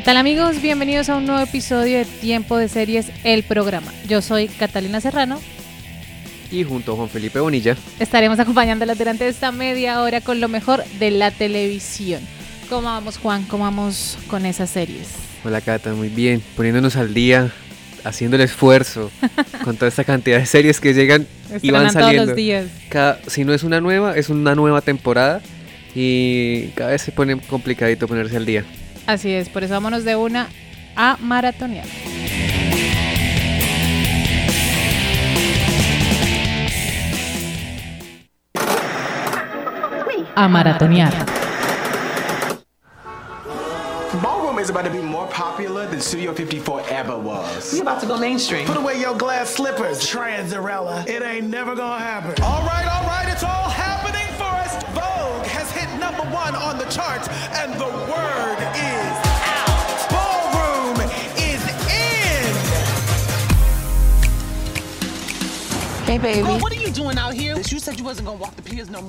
¿Qué tal amigos? Bienvenidos a un nuevo episodio de Tiempo de Series, el programa. Yo soy Catalina Serrano. Y junto a Juan Felipe Bonilla estaremos acompañándolas durante esta media hora con lo mejor de la televisión. ¿Cómo vamos Juan? ¿Cómo vamos con esas series? Hola Cata, muy bien. Poniéndonos al día, haciendo el esfuerzo con toda esta cantidad de series que llegan y van saliendo. todos los días. Cada, si no es una nueva, es una nueva temporada y cada vez se pone complicadito ponerse al día. Así es, por eso vámonos de una a maratonear. A maratonear. Ballroom is about to be more popular than Studio 54 ever was. We about to go mainstream. Put away your glass slippers, Tranzarella. It ain't never gonna happen. All right, all right, it's all happening for us. Vogue has hit number one on the charts, and the word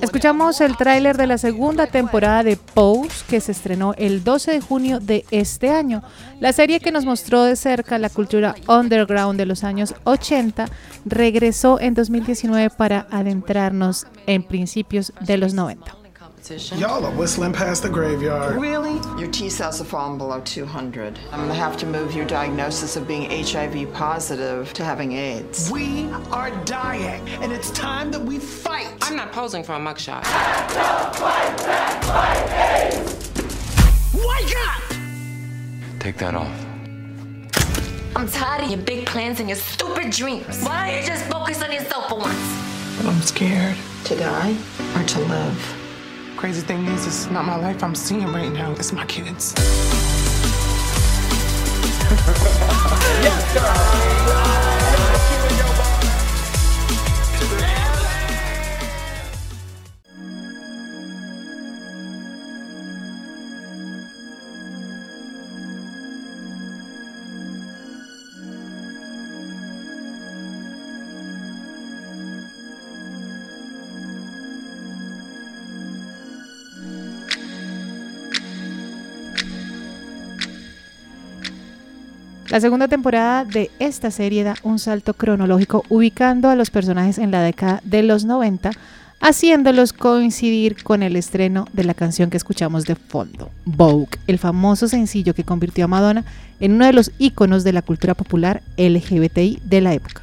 Escuchamos el tráiler de la segunda temporada de Pose que se estrenó el 12 de junio de este año. La serie que nos mostró de cerca la cultura underground de los años 80 regresó en 2019 para adentrarnos en principios de los 90. Y'all are whistling past the graveyard. Really? Your T cells have fallen below 200. I'm gonna have to move your diagnosis of being HIV positive to having AIDS. We are dying, and it's time that we fight. I'm not posing for a mugshot. Wake up! Take that off. I'm tired of your big plans and your stupid dreams. Why don't you just focus on yourself for once? But I'm scared. To die or to live? Crazy thing is, it's not my life I'm seeing right now. It's my kids. La segunda temporada de esta serie da un salto cronológico ubicando a los personajes en la década de los 90, haciéndolos coincidir con el estreno de la canción que escuchamos de fondo, Vogue, el famoso sencillo que convirtió a Madonna en uno de los íconos de la cultura popular LGBTI de la época.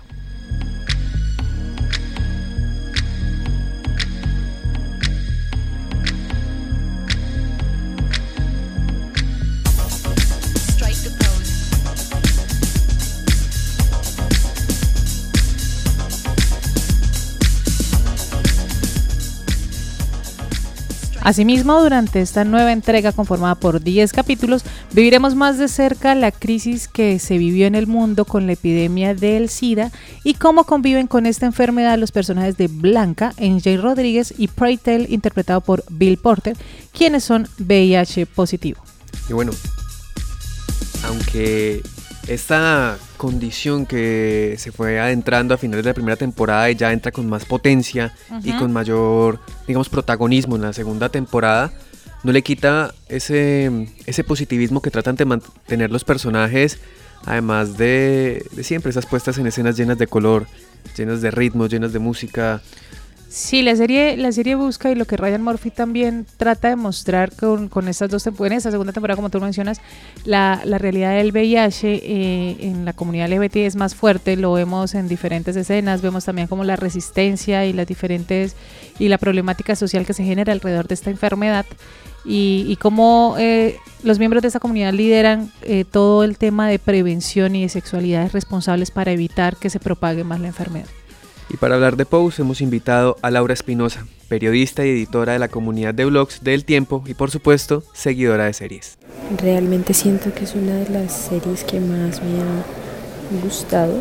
Asimismo, durante esta nueva entrega conformada por 10 capítulos, viviremos más de cerca la crisis que se vivió en el mundo con la epidemia del SIDA y cómo conviven con esta enfermedad los personajes de Blanca, NJ Rodríguez y Praytel, interpretado por Bill Porter, quienes son VIH positivo. Y bueno, aunque esta condición que se fue adentrando a finales de la primera temporada y ya entra con más potencia y con mayor, digamos, protagonismo en la segunda temporada, no le quita ese, ese positivismo que tratan de mantener los personajes, además de, de siempre esas puestas en escenas llenas de color, llenas de ritmo, llenas de música. Sí, la serie, la serie busca y lo que Ryan Murphy también trata de mostrar con, con estas dos temporadas, en esta segunda temporada, como tú mencionas, la, la realidad del VIH eh, en la comunidad LGBT es más fuerte, lo vemos en diferentes escenas, vemos también como la resistencia y las diferentes y la problemática social que se genera alrededor de esta enfermedad y, y cómo eh, los miembros de esta comunidad lideran eh, todo el tema de prevención y de sexualidades responsables para evitar que se propague más la enfermedad. Y para hablar de Pose hemos invitado a Laura Espinosa, periodista y editora de la comunidad de blogs del tiempo y por supuesto seguidora de series. Realmente siento que es una de las series que más me ha gustado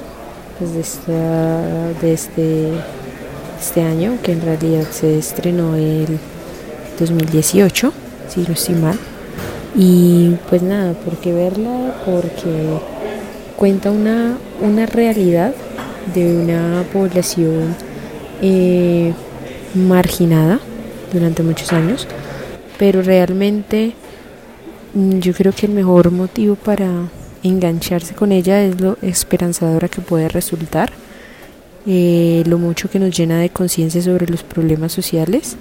pues, de, esta, de este, año, que en realidad se estrenó el 2018, si no estoy mal. Y pues nada, ¿por qué verla? Porque cuenta una, una realidad de una población eh, marginada durante muchos años, pero realmente mm, yo creo que el mejor motivo para engancharse con ella es lo esperanzadora que puede resultar, eh, lo mucho que nos llena de conciencia sobre los problemas sociales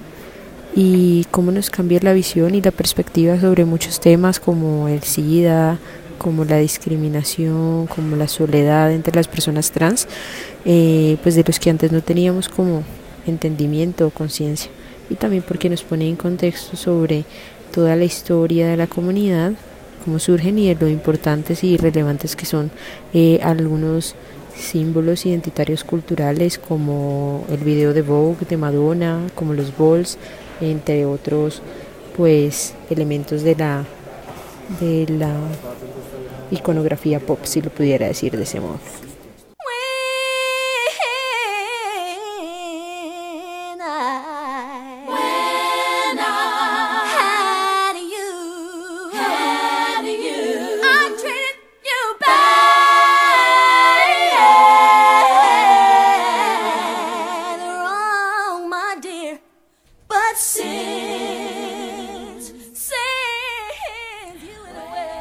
y cómo nos cambia la visión y la perspectiva sobre muchos temas como el SIDA, como la discriminación, como la soledad entre las personas trans, eh, pues de los que antes no teníamos como entendimiento o conciencia. Y también porque nos pone en contexto sobre toda la historia de la comunidad, cómo surgen y de lo importantes y relevantes que son eh, algunos símbolos identitarios culturales como el video de Vogue de Madonna, como los balls, entre otros pues elementos de la de la iconografía pop, si lo pudiera decir de ese modo.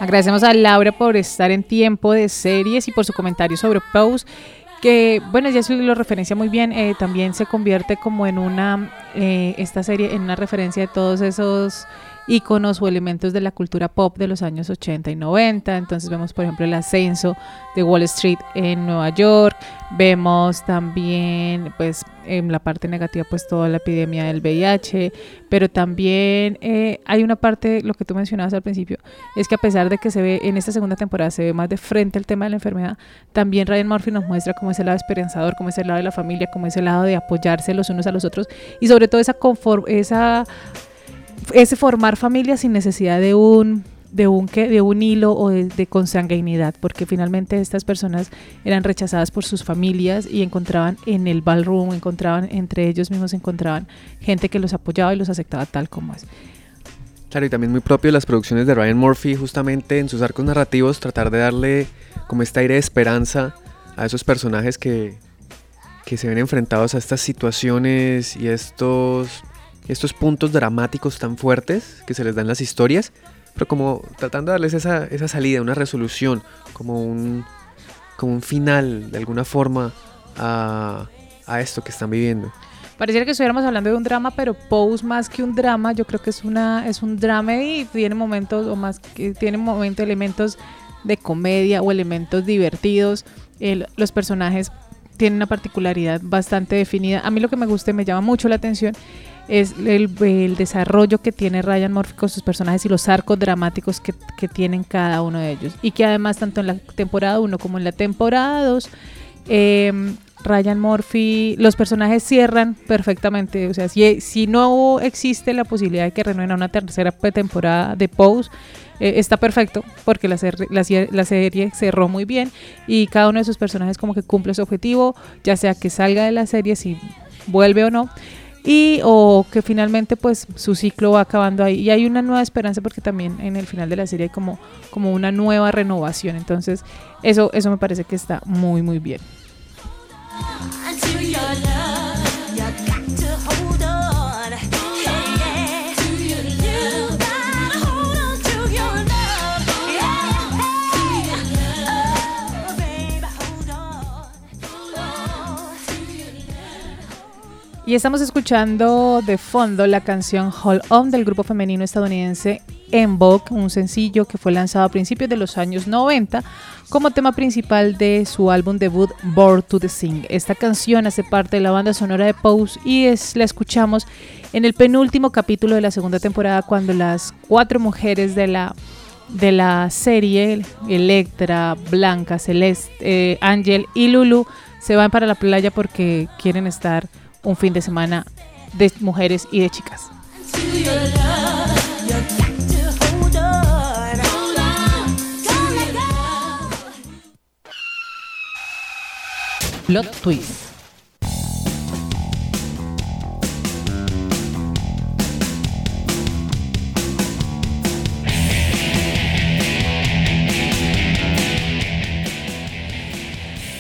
Agradecemos a Laura por estar en tiempo de series y por su comentario sobre Pose que bueno, ya lo referencia muy bien, eh, también se convierte como en una, eh, esta serie, en una referencia de todos esos íconos o elementos de la cultura pop de los años 80 y 90. Entonces vemos, por ejemplo, el ascenso de Wall Street en Nueva York. Vemos también, pues, en la parte negativa, pues, toda la epidemia del VIH. Pero también eh, hay una parte, lo que tú mencionabas al principio, es que a pesar de que se ve en esta segunda temporada, se ve más de frente el tema de la enfermedad, también Ryan Murphy nos muestra como ese lado esperanzador, como ese lado de la familia, como ese lado de apoyarse los unos a los otros y sobre todo esa, conform esa ese formar familia sin necesidad de un de un de un hilo o de, consanguinidad porque finalmente estas personas eran rechazadas por sus familias y encontraban en el ballroom encontraban entre ellos mismos encontraban gente que los apoyaba y los aceptaba tal como es. Claro y también muy propio de las producciones de Ryan Murphy justamente en sus arcos narrativos tratar de darle como este aire de esperanza a esos personajes que que se ven enfrentados a estas situaciones y estos estos puntos dramáticos tan fuertes que se les dan las historias, pero como tratando de darles esa, esa salida, una resolución, como un, como un final de alguna forma a, a esto que están viviendo. Pareciera que estuviéramos hablando de un drama, pero Pose más que un drama, yo creo que es una es un drama y tiene momentos o más que tiene momentos elementos de comedia o elementos divertidos. los personajes tienen una particularidad bastante definida. A mí lo que me gusta y me llama mucho la atención es el, desarrollo que tiene Ryan Murphy con sus personajes y los arcos dramáticos que, tienen cada uno de ellos. Y que además tanto en la temporada 1 como en la temporada 2, em, Ryan Murphy, los personajes cierran perfectamente. O sea, si, si no existe la posibilidad de que renueven a una tercera temporada de Pose, eh, está perfecto porque la, la, serie cerró muy bien y cada uno de sus personajes como que cumple su objetivo, ya sea que salga de la serie si vuelve o no y o que finalmente pues su ciclo va acabando ahí. Y hay una nueva esperanza porque también en el final de la serie hay como, como una nueva renovación. Entonces eso, eso me parece que está muy muy bien Y estamos escuchando de fondo la canción Hold On del grupo femenino estadounidense En Vogue, un sencillo que fue lanzado a principios de los años 90 como tema principal de su álbum debut Born to the Sing. Esta canción hace parte de la banda sonora de Pose y es, la escuchamos en el penúltimo capítulo de la segunda temporada cuando las cuatro mujeres de la de la serie, Electra, Blanca, Celeste, eh, y Lulu, se van para la playa porque quieren estar un fin de semana de mujeres y de chicas. Twist.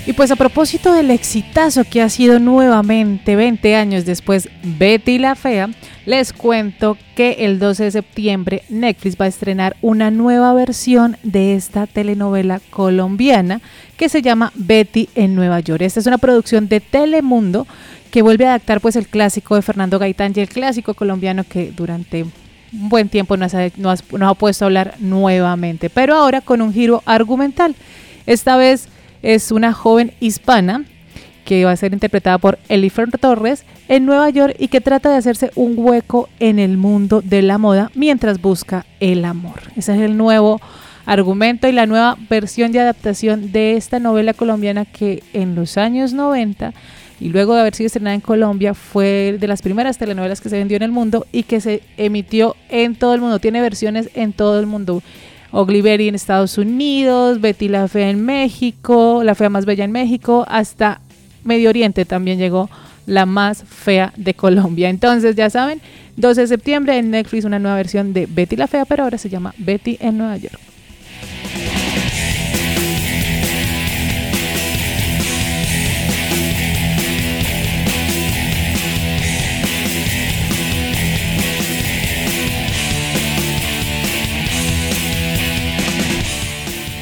Y pues a propósito del exitazo que ha sido nuevamente 20 años después Betty la Fea, les cuento que el 12 de septiembre Netflix va a estrenar una nueva versión de esta telenovela colombiana que se llama Betty en Nueva York. Esta es una producción de Telemundo que vuelve a adaptar pues el clásico de Fernando Gaitán y el clásico colombiano que durante un buen tiempo nos ha, nos ha puesto a hablar nuevamente, pero ahora con un giro argumental. Esta vez es una joven hispana que va a ser interpretada por Elifer Torres en Nueva York y que trata de hacerse un hueco en el mundo de la moda mientras busca el amor. Ese es el nuevo argumento y la nueva versión de adaptación de esta novela colombiana que en los años 90 y luego de haber sido estrenada en Colombia fue de las primeras telenovelas que se vendió en el mundo y que se emitió en todo el mundo, tiene versiones en todo el mundo. Oglivery en Estados Unidos, Betty la Fea en México, La Fea Más Bella en México, hasta Medio Oriente también llegó la más fea de Colombia. Entonces, ya saben, 12 de septiembre en Netflix una nueva versión de Betty la Fea, pero ahora se llama Betty en Nueva York.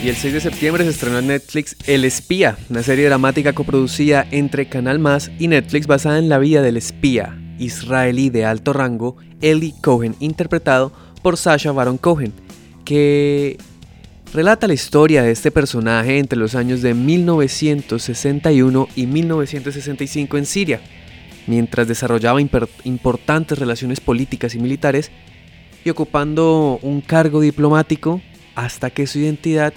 Y el 6 de septiembre se estrenó en Netflix El Espía, una serie dramática coproducida entre Canal Más y Netflix basada en la vida del espía israelí de alto rango Eli Cohen, interpretado por Sasha Baron Cohen, que relata la historia de este personaje entre los años de 1961 y 1965 en Siria, mientras desarrollaba importantes relaciones políticas y militares y ocupando un cargo diplomático hasta que su identidad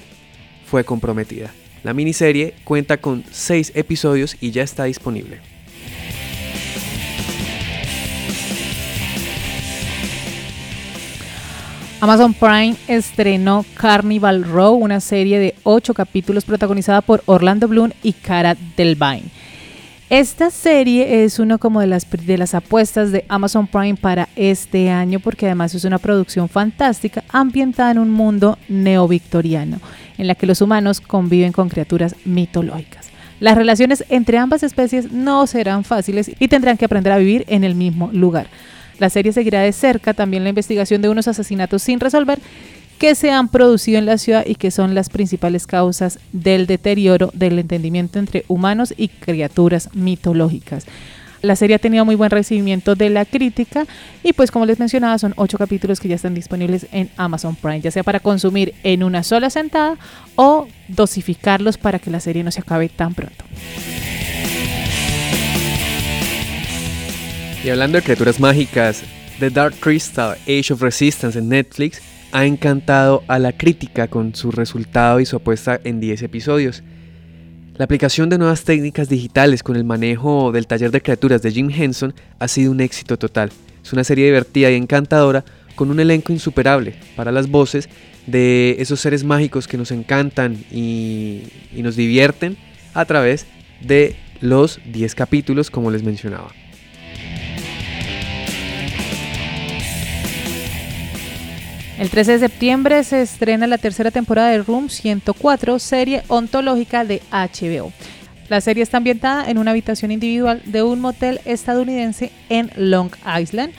fue comprometida. La miniserie cuenta con 6 episodios y ya está disponible. Amazon Prime estrenó Carnival Row, una serie de 8 capítulos protagonizada por Orlando Bloom y Cara Delvine. Esta serie es una como de las, de las apuestas de Amazon Prime para este año porque además es una producción fantástica ambientada en un mundo neovictoriano en la que los humanos conviven con criaturas mitológicas. Las relaciones entre ambas especies no serán fáciles y tendrán que aprender a vivir en el mismo lugar. La serie seguirá de cerca también la investigación de unos asesinatos sin resolver que se han producido en la ciudad y que son las principales causas del deterioro del entendimiento entre humanos y criaturas mitológicas. La serie ha tenido muy buen recibimiento de la crítica y pues como les mencionaba son ocho capítulos que ya están disponibles en Amazon Prime, ya sea para consumir en una sola sentada o dosificarlos para que la serie no se acabe tan pronto. Y hablando de criaturas mágicas, The Dark Crystal Age of Resistance en Netflix ha encantado a la crítica con su resultado y su apuesta en 10 episodios. La aplicación de nuevas técnicas digitales con el manejo del taller de criaturas de Jim Henson ha sido un éxito total. Es una serie divertida y encantadora con un elenco insuperable para las voces de esos seres mágicos que nos encantan y, nos divierten a través de los 10 capítulos como les mencionaba. El 13 de septiembre se estrena la tercera temporada de Room 104, serie ontológica de HBO. La serie está ambientada en una habitación individual de un motel estadounidense en Long Island,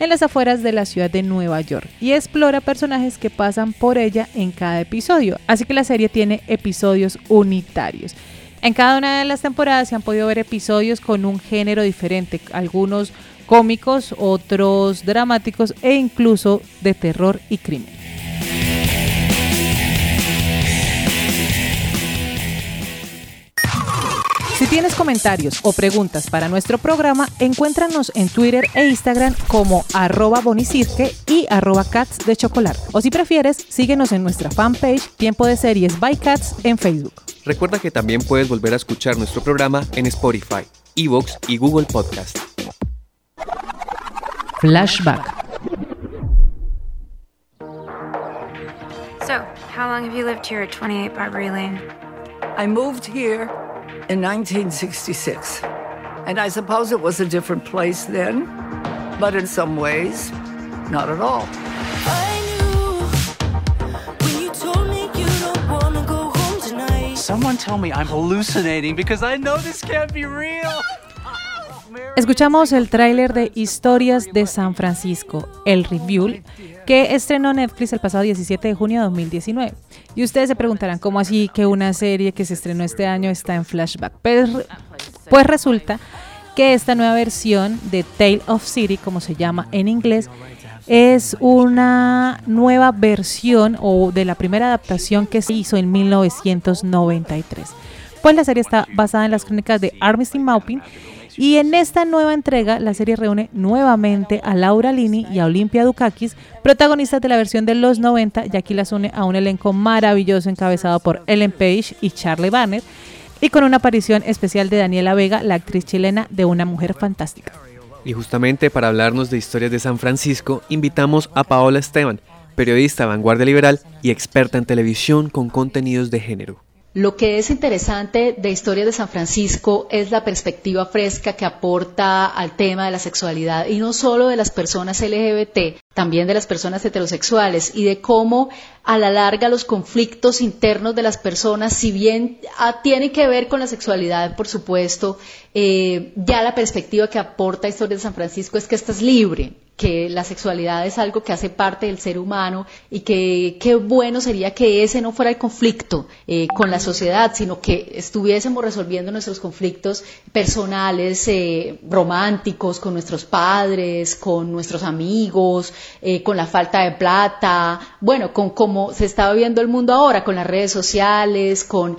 en las afueras de la ciudad de Nueva York, y explora personajes que pasan por ella en cada episodio. Así que la serie tiene episodios unitarios. En cada una de las temporadas se han podido ver episodios con un género diferente, algunos cómicos, otros dramáticos e incluso de terror y crimen. Si tienes comentarios o preguntas para nuestro programa, encuéntranos en Twitter e Instagram como arroba bonicirque y arroba cats de chocolar. O si prefieres, síguenos en nuestra fanpage Tiempo de Series by Cats en Facebook. Recuerda que también puedes volver a escuchar nuestro programa en Spotify, Evox y Google Podcast. Flashback. So, how long have you lived here at 28 Barbary Lane? I moved here in 1966. And I suppose it was a different place then, but in some ways, not at all. Someone tell me I'm hallucinating because I know this can't be real. Escuchamos el tráiler de Historias de San Francisco, el review, que estrenó Netflix el pasado 17 de junio de 2019. Y ustedes se preguntarán, ¿cómo así que una serie que se estrenó este año está en flashback? Pues, pues resulta que esta nueva versión de Tale of City, como se llama en inglés, es una nueva versión o de la primera adaptación que se hizo en 1993. Pues la serie está basada en las crónicas de Armistice Maupin y en esta nueva entrega la serie reúne nuevamente a Laura Lini y a Olimpia Dukakis, protagonistas de la versión de los 90, y aquí las une a un elenco maravilloso encabezado por Ellen Page y Charlie Banner, y con una aparición especial de Daniela Vega, la actriz chilena de Una Mujer Fantástica. Y justamente para hablarnos de historias de San Francisco, invitamos a Paola Esteban, periodista vanguardia liberal y experta en televisión con contenidos de género. Lo que es interesante de Historia de San Francisco es la perspectiva fresca que aporta al tema de la sexualidad y no solo de las personas LGBT, también de las personas heterosexuales y de cómo a la larga los conflictos internos de las personas, si bien ah, tienen que ver con la sexualidad, por supuesto, eh, ya la perspectiva que aporta Historia de San Francisco es que estás libre, que la sexualidad es algo que hace parte del ser humano y que qué bueno sería que ese no fuera el conflicto eh, con la sociedad, sino que estuviésemos resolviendo nuestros conflictos personales, eh, románticos, con nuestros padres, con nuestros amigos, eh, con la falta de plata, bueno, con cómo se está viviendo el mundo ahora, con las redes sociales, con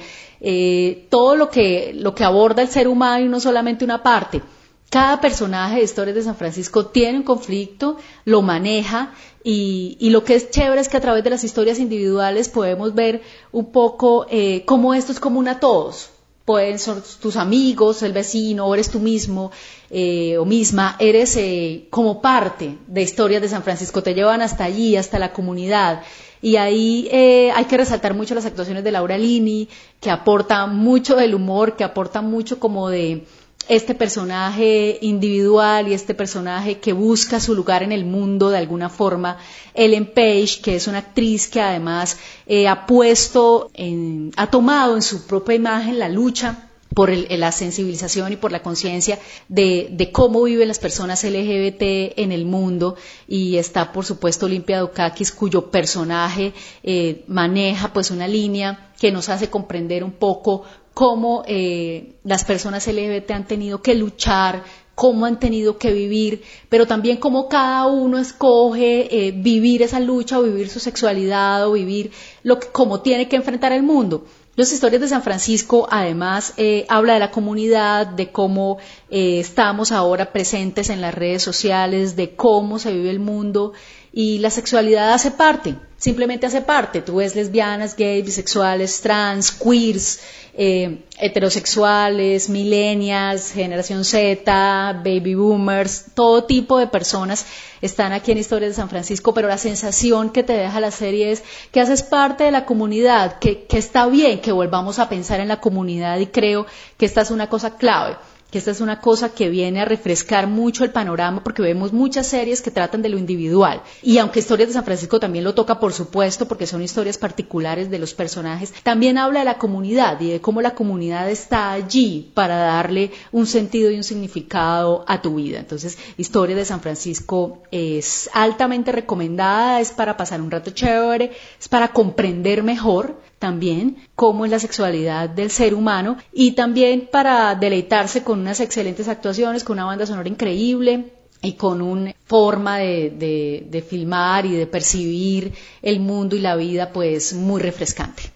todo lo que, lo que aborda el ser humano y no solamente una parte. Cada personaje de Historias de San Francisco tiene un conflicto, lo maneja y, lo que es chévere es que a través de las historias individuales podemos ver un poco eh, cómo esto es común a todos. Pueden ser tus amigos, el vecino, o eres tú mismo eh, o misma, eres eh, como parte de Historias de San Francisco, te llevan hasta allí, hasta la comunidad. Y ahí hay que resaltar mucho las actuaciones de Laura Lini, que aporta mucho del humor, que aporta mucho como de, este personaje individual y este personaje que busca su lugar en el mundo de alguna forma. Ellen Page, que es una actriz que además eh, ha puesto, en, ha tomado en su propia imagen la lucha por la sensibilización y por la conciencia de, cómo viven las personas LGBT en el mundo y está por supuesto Olimpia Dukakis cuyo personaje eh, maneja pues una línea que nos hace comprender un poco cómo eh, las personas LGBT han tenido que luchar, cómo han tenido que vivir, pero también cómo cada uno escoge eh, vivir esa lucha o vivir su sexualidad o vivir lo que, cómo tiene que enfrentar el mundo. Los historias de San Francisco además eh, habla de la comunidad, de cómo estamos ahora presentes en las redes sociales, de cómo se vive el mundo y la sexualidad hace parte, simplemente hace parte. Tú ves lesbianas, gays, bisexuales, trans, queers, eh, heterosexuales, millennials, generación Z, baby boomers, todo tipo de personas están aquí en Historia de San Francisco, pero la sensación que te deja la serie es que haces parte de la comunidad, que, que está bien que volvamos a pensar en la comunidad y creo que esta es una cosa clave que esta es una cosa que viene a refrescar mucho el panorama porque vemos muchas series que tratan de lo individual. Y aunque Historias de San Francisco también lo toca, por supuesto, porque son historias particulares de los personajes, también habla de la comunidad y de cómo la comunidad está allí para darle un sentido y un significado a tu vida. Entonces, Historias de San Francisco es altamente recomendada, es para pasar un rato chévere, es para comprender mejor también cómo es la sexualidad del ser humano y también para deleitarse con unas excelentes actuaciones, con una banda sonora increíble y con una forma de, de filmar y de percibir el mundo y la vida pues muy refrescante.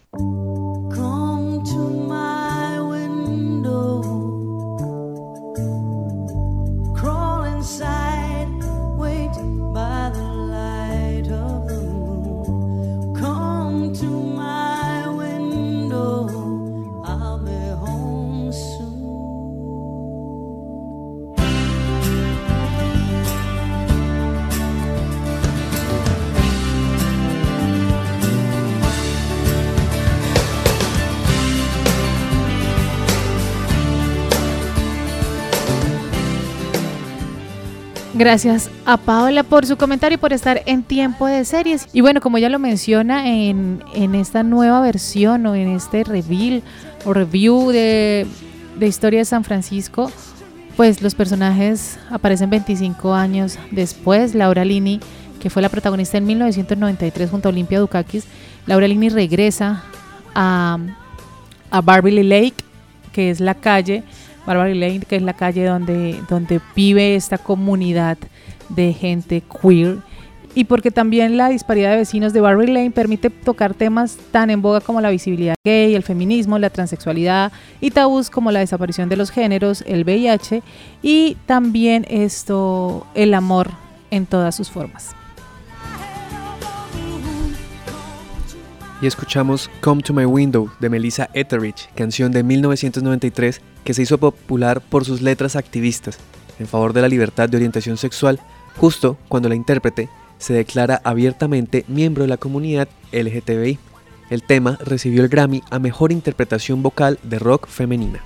Gracias a Paola por su comentario y por estar en tiempo de series. Y bueno, como ya lo menciona en, en esta nueva versión o en este reveal o review de, de Historia de San Francisco, pues los personajes aparecen 25 años después. Laura Lini, que fue la protagonista en 1993 junto a Olimpia Dukakis, Laura Lini regresa a, a Lake, que es la calle Barbary Lane, que es la calle donde, donde vive esta comunidad de gente queer. Y porque también la disparidad de vecinos de Barbary Lane permite tocar temas tan en boga como la visibilidad gay, el feminismo, la transexualidad y tabús como la desaparición de los géneros, el VIH y también esto, el amor en todas sus formas. Y escuchamos Come to My Window de Melissa Etheridge, canción de 1993 que se hizo popular por sus letras activistas en favor de la libertad de orientación sexual, justo cuando la intérprete se declara abiertamente miembro de la comunidad LGTBI. El tema recibió el Grammy a Mejor Interpretación Vocal de Rock Femenina.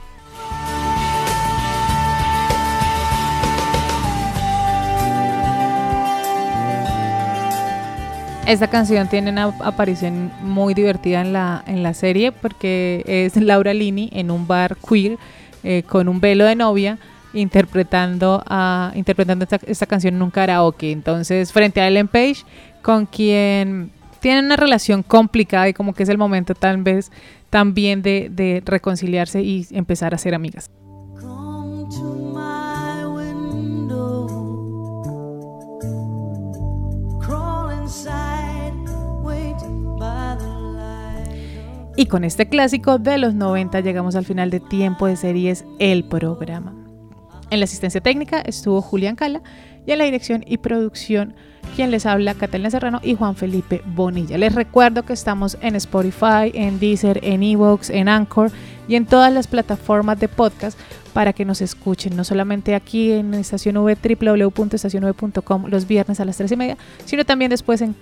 Esta canción tiene una aparición muy divertida en la, en la serie porque es Laura Lini en un bar queer eh, con un velo de novia interpretando, a, interpretando esta, canción en un karaoke. Entonces, frente a Ellen Page, con quien tienen una relación complicada y como que es el momento tal vez también de, de reconciliarse y empezar a ser amigas. Y con este clásico de los 90 llegamos al final de Tiempo de Series, el programa. En la asistencia técnica estuvo Julián Cala y en la dirección y producción quien les habla Catalina Serrano y Juan Felipe Bonilla. Les recuerdo que estamos en Spotify, en Deezer, en Evox, en Anchor y en todas las plataformas de podcast para que nos escuchen, no solamente aquí en Estación www.estacionv.com los viernes a las 3 y media, sino también después en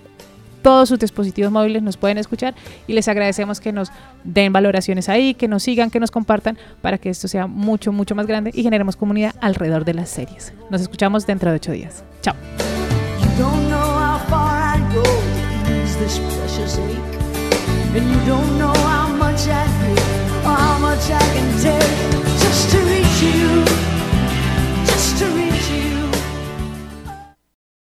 todos sus dispositivos móviles nos pueden escuchar y les agradecemos que nos den valoraciones ahí, que nos sigan, que nos compartan para que esto sea mucho, mucho más grande y generemos comunidad alrededor de las series. Nos escuchamos dentro de ocho días. Chao.